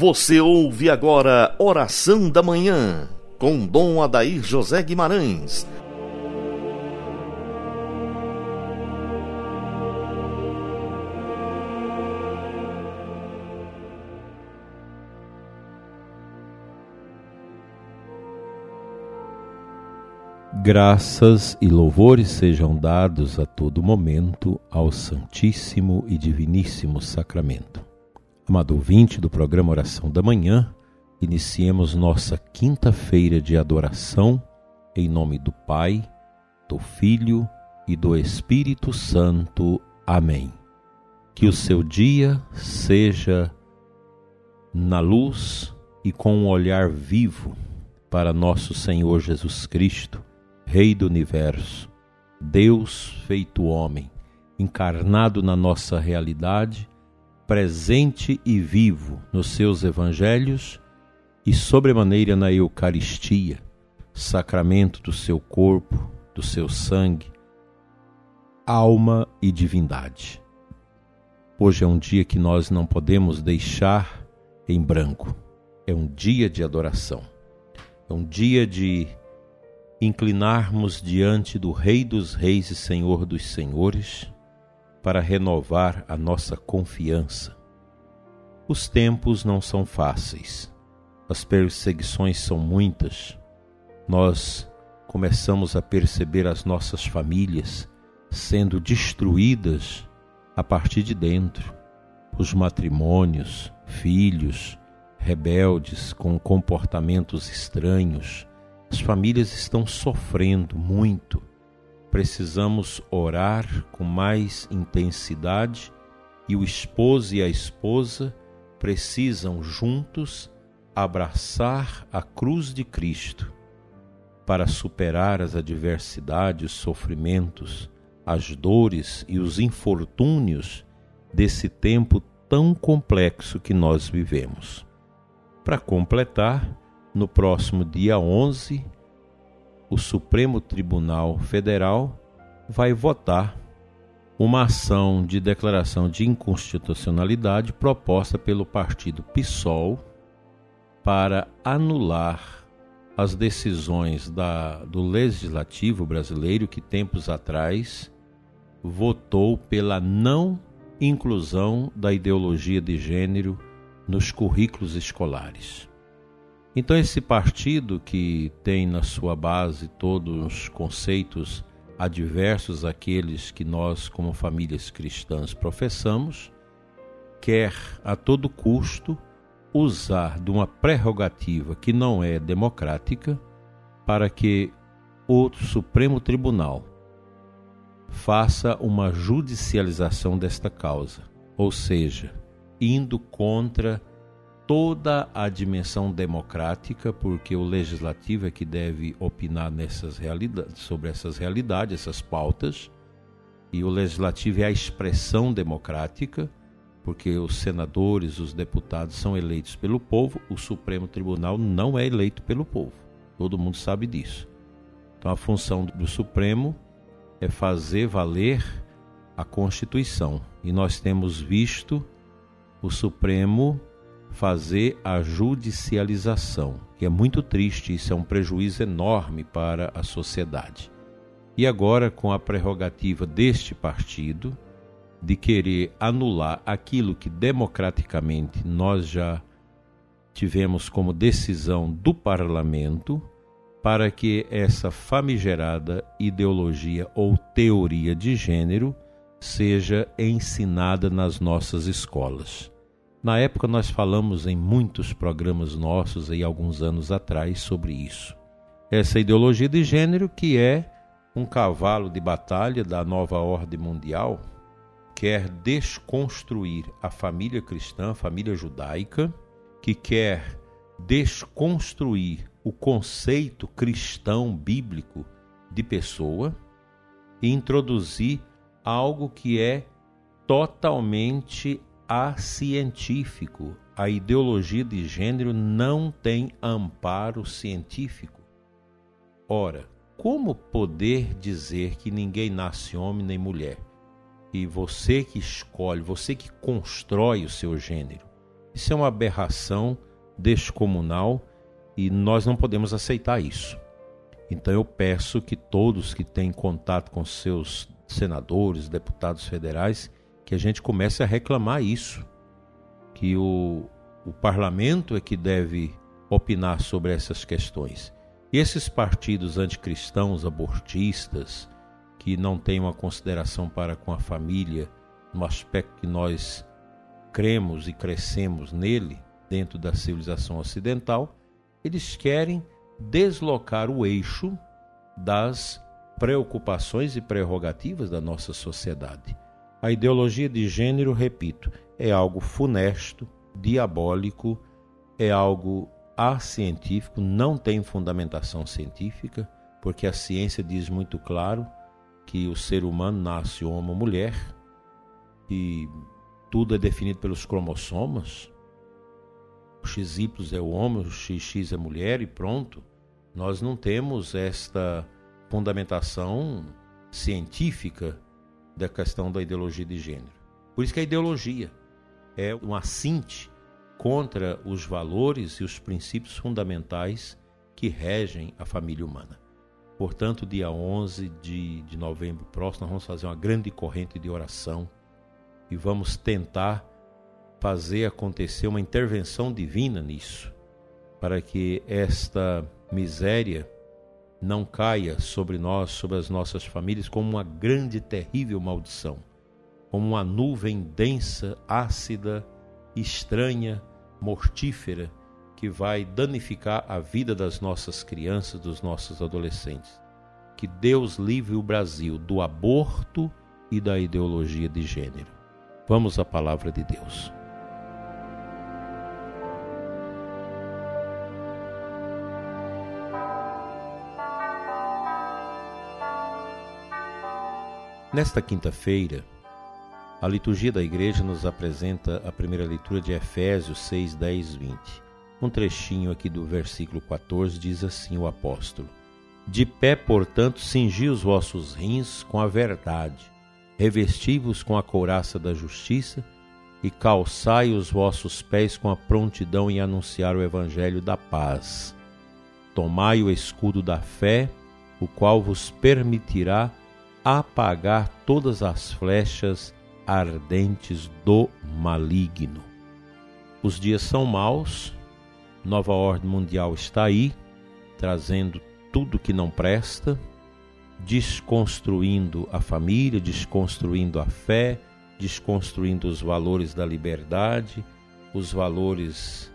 Você ouve agora Oração da Manhã, com Dom Adair José Guimarães. Graças e louvores sejam dados a todo momento ao Santíssimo e Diviníssimo Sacramento. Amado ouvinte do programa Oração da Manhã, iniciemos nossa quinta-feira de adoração em nome do Pai, do Filho e do Espírito Santo. Amém. Que o seu dia seja na luz e com um olhar vivo para nosso Senhor Jesus Cristo, Rei do Universo, Deus feito homem, encarnado na nossa realidade presente e vivo nos seus evangelhos e sobremaneira na Eucaristia, sacramento do seu corpo, do seu sangue, alma e divindade. Hoje é um dia que nós não podemos deixar em branco. É um dia de adoração. É um dia de inclinarmos diante do Rei dos Reis e Senhor dos Senhores para renovar a nossa confiança. Os tempos não são fáceis, as perseguições são muitas. Nós começamos a perceber as nossas famílias sendo destruídas a partir de dentro. Os matrimônios, filhos, rebeldes com comportamentos estranhos. As famílias estão sofrendo muito precisamos orar com mais intensidade e o esposo e a esposa precisam juntos abraçar a cruz de Cristo para superar as adversidades, os sofrimentos, as dores e os infortúnios desse tempo tão complexo que nós vivemos. Para completar, no próximo dia 11, o Supremo Tribunal Federal vai votar uma ação de declaração de inconstitucionalidade proposta pelo partido PSOL para anular as decisões da, do Legislativo brasileiro que tempos atrás votou pela não inclusão da ideologia de gênero nos currículos escolares. Então, esse partido que tem na sua base todos os conceitos adversos àqueles que nós, como famílias cristãs, professamos, quer a todo custo usar de uma prerrogativa que não é democrática para que o Supremo Tribunal faça uma judicialização desta causa, ou seja, indo contra toda a dimensão democrática, porque o legislativo é que deve opinar nessas realidades, sobre essas realidades, essas pautas, e o legislativo é a expressão democrática, porque os senadores, os deputados são eleitos pelo povo, o Supremo Tribunal não é eleito pelo povo. Todo mundo sabe disso. Então a função do Supremo é fazer valer a Constituição. E nós temos visto o Supremo fazer a judicialização, que é muito triste, isso é um prejuízo enorme para a sociedade. E agora, com a prerrogativa deste partido de querer anular aquilo que democraticamente nós já tivemos como decisão do parlamento, para que essa famigerada ideologia ou teoria de gênero seja ensinada nas nossas escolas. Na época nós falamos em muitos programas nossos aí alguns anos atrás sobre isso. Essa ideologia de gênero que é um cavalo de batalha da nova ordem mundial quer desconstruir a família cristã, a família judaica, que quer desconstruir o conceito cristão bíblico de pessoa e introduzir algo que é totalmente acientífico. A ideologia de gênero não tem amparo científico. Ora, como poder dizer que ninguém nasce homem nem mulher? E você que escolhe, você que constrói o seu gênero, Isso é uma aberração descomunal e nós não podemos aceitar isso. Então eu peço que todos que têm contato com seus senadores, deputados federais, que a gente comece a reclamar isso, que o, o parlamento é que deve opinar sobre essas questões. E esses partidos anticristãos, abortistas, que não têm uma consideração para com a família, no aspecto que nós cremos e crescemos nele, dentro da civilização ocidental, eles querem deslocar o eixo das preocupações e prerrogativas da nossa sociedade. A ideologia de gênero, repito, é algo funesto, diabólico, é algo acientífico, não tem fundamentação científica, porque a ciência diz muito claro que o ser humano nasce homem ou mulher e tudo é definido pelos cromossomos. O XY é o homem, o XX é mulher e pronto. Nós não temos esta fundamentação científica da questão da ideologia de gênero. Por isso que a ideologia é um assinte contra os valores e os princípios fundamentais que regem a família humana. Portanto, dia 11 de, de novembro próximo, nós vamos fazer uma grande corrente de oração e vamos tentar fazer acontecer uma intervenção divina nisso, para que esta miséria não caia sobre nós, sobre as nossas famílias, como uma grande terrível maldição, como uma nuvem densa, ácida, estranha, mortífera, que vai danificar a vida das nossas crianças, dos nossos adolescentes. Que Deus livre o Brasil do aborto e da ideologia de gênero. Vamos à palavra de Deus. Nesta quinta-feira, a liturgia da igreja nos apresenta a primeira leitura de Efésios 6, 10, 20. Um trechinho aqui do versículo 14 diz assim o apóstolo: De pé, portanto, cingi os vossos rins com a verdade, revesti-vos com a couraça da justiça e calçai os vossos pés com a prontidão em anunciar o evangelho da paz. Tomai o escudo da fé, o qual vos permitirá apagar todas as flechas ardentes do maligno. Os dias são maus, nova ordem mundial está aí, trazendo tudo que não presta, desconstruindo a família, desconstruindo a fé, desconstruindo os valores da liberdade, os valores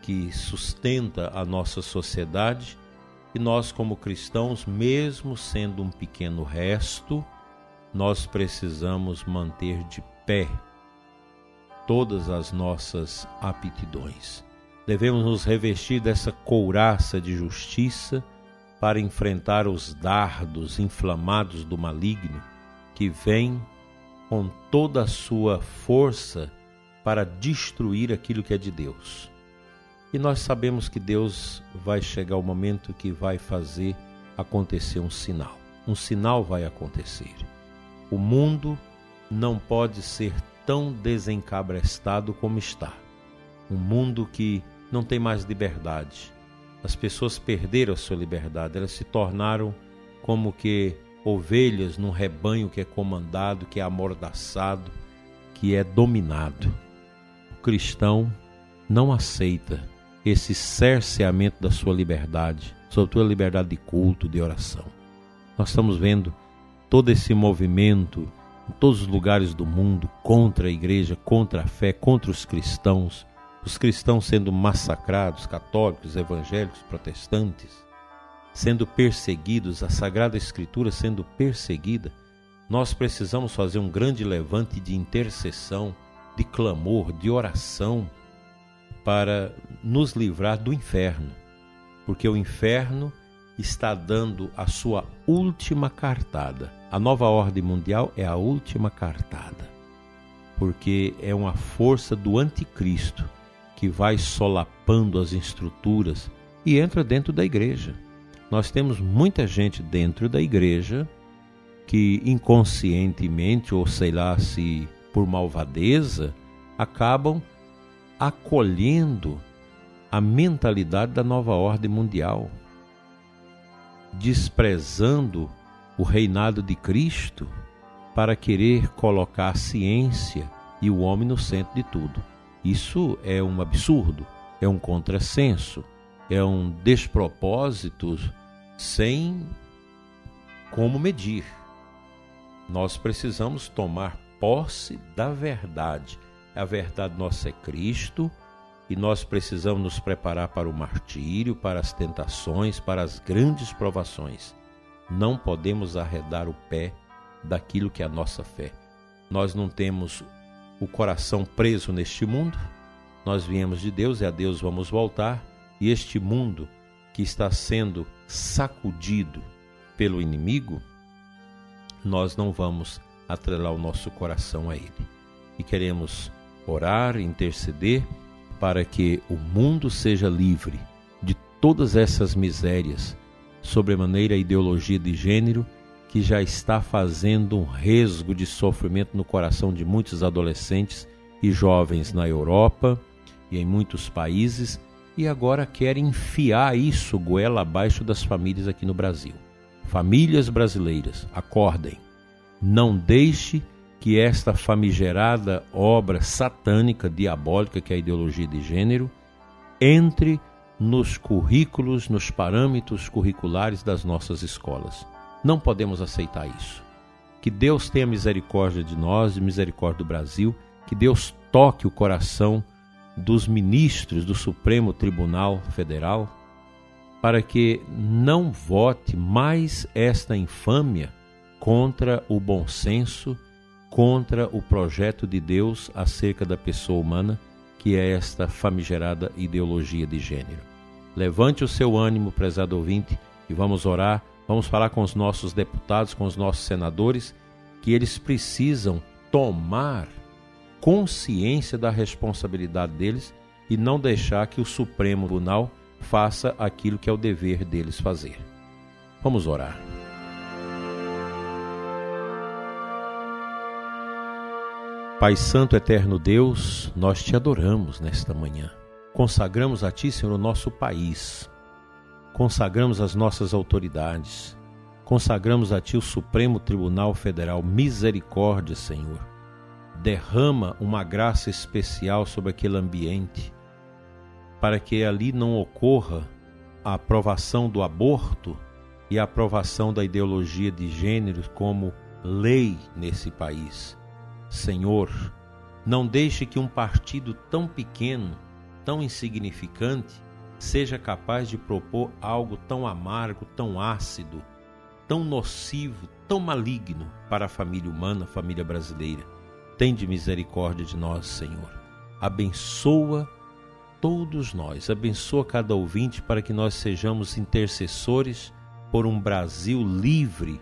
que sustenta a nossa sociedade e nós, como cristãos, mesmo sendo um pequeno resto, nós precisamos manter de pé todas as nossas aptidões. Devemos nos revestir dessa couraça de justiça para enfrentar os dardos inflamados do maligno que vem com toda a sua força para destruir aquilo que é de Deus. E nós sabemos que Deus vai chegar o momento que vai fazer acontecer um sinal. Um sinal vai acontecer. O mundo não pode ser tão desencabrestado como está. Um mundo que não tem mais liberdade. As pessoas perderam a sua liberdade, elas se tornaram como que ovelhas num rebanho que é comandado, que é amordaçado, que é dominado. O cristão não aceita esse cerceamento da sua liberdade, sobre tua liberdade de culto, de oração. Nós estamos vendo todo esse movimento em todos os lugares do mundo contra a igreja, contra a fé, contra os cristãos, os cristãos sendo massacrados, católicos, evangélicos, protestantes, sendo perseguidos, a Sagrada Escritura sendo perseguida. Nós precisamos fazer um grande levante de intercessão, de clamor, de oração para nos livrar do inferno, porque o inferno está dando a sua última cartada. A nova ordem mundial é a última cartada, porque é uma força do anticristo que vai solapando as estruturas e entra dentro da igreja. Nós temos muita gente dentro da igreja que inconscientemente ou sei lá se por malvadeza acabam acolhendo a mentalidade da nova ordem mundial, desprezando o reinado de Cristo para querer colocar a ciência e o homem no centro de tudo. Isso é um absurdo, é um contrassenso, é um despropósito sem como medir. Nós precisamos tomar posse da verdade. A verdade nossa é Cristo e nós precisamos nos preparar para o martírio, para as tentações, para as grandes provações. Não podemos arredar o pé daquilo que é a nossa fé. Nós não temos o coração preso neste mundo, nós viemos de Deus e a Deus vamos voltar, e este mundo que está sendo sacudido pelo inimigo, nós não vamos atrelar o nosso coração a ele. E queremos orar, interceder para que o mundo seja livre de todas essas misérias, sobremaneira a ideologia de gênero que já está fazendo um resgo de sofrimento no coração de muitos adolescentes e jovens na Europa e em muitos países e agora quer enfiar isso goela abaixo das famílias aqui no Brasil. Famílias brasileiras, acordem. Não deixe que esta famigerada obra satânica, diabólica, que é a ideologia de gênero, entre nos currículos, nos parâmetros curriculares das nossas escolas. Não podemos aceitar isso. Que Deus tenha misericórdia de nós e misericórdia do Brasil, que Deus toque o coração dos ministros do Supremo Tribunal Federal para que não vote mais esta infâmia contra o bom senso, contra o projeto de Deus acerca da pessoa humana, que é esta famigerada ideologia de gênero. Levante o seu ânimo, prezado ouvinte, e vamos orar Vamos falar com os nossos deputados, com os nossos senadores, que eles precisam tomar consciência da responsabilidade deles e não deixar que o Supremo Tribunal faça aquilo que é o dever deles fazer. Vamos orar. Pai Santo Eterno Deus, nós te adoramos nesta manhã. Consagramos a Ti, Senhor, o nosso país consagramos as nossas autoridades, consagramos a Ti o Supremo Tribunal Federal. Misericórdia, Senhor. Derrama uma graça especial sobre aquele ambiente, para que ali não ocorra a aprovação do aborto e a aprovação da ideologia de gênero como lei nesse país. Senhor, não deixe que um partido tão pequeno, tão insignificante, seja capaz de propor algo tão amargo, tão ácido, tão nocivo, tão maligno para a família humana, a família brasileira. Tende misericórdia de nós, Senhor. Abençoa todos nós, abençoa cada ouvinte para que nós sejamos intercessores por um Brasil livre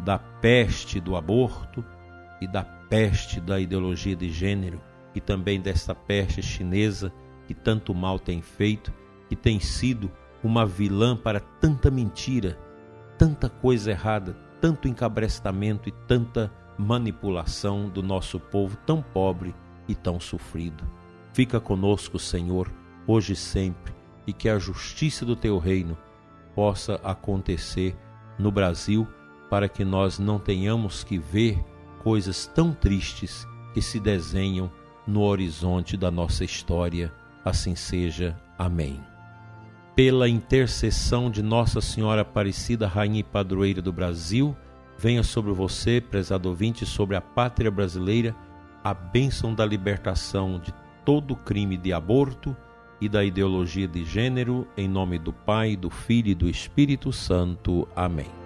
da peste do aborto e da peste da ideologia de gênero e também desta peste chinesa que tanto mal tem feito que tem sido uma vilã para tanta mentira, tanta coisa errada, tanto encabrestamento e tanta manipulação do nosso povo tão pobre e tão sofrido. Fica conosco, Senhor, hoje e sempre, e que a justiça do teu reino possa acontecer no Brasil, para que nós não tenhamos que ver coisas tão tristes que se desenham no horizonte da nossa história. Assim seja. Amém pela intercessão de Nossa Senhora Aparecida, Rainha e Padroeira do Brasil, venha sobre você, prezado ouvinte, sobre a pátria brasileira, a bênção da libertação de todo crime de aborto e da ideologia de gênero, em nome do Pai, do Filho e do Espírito Santo. Amém.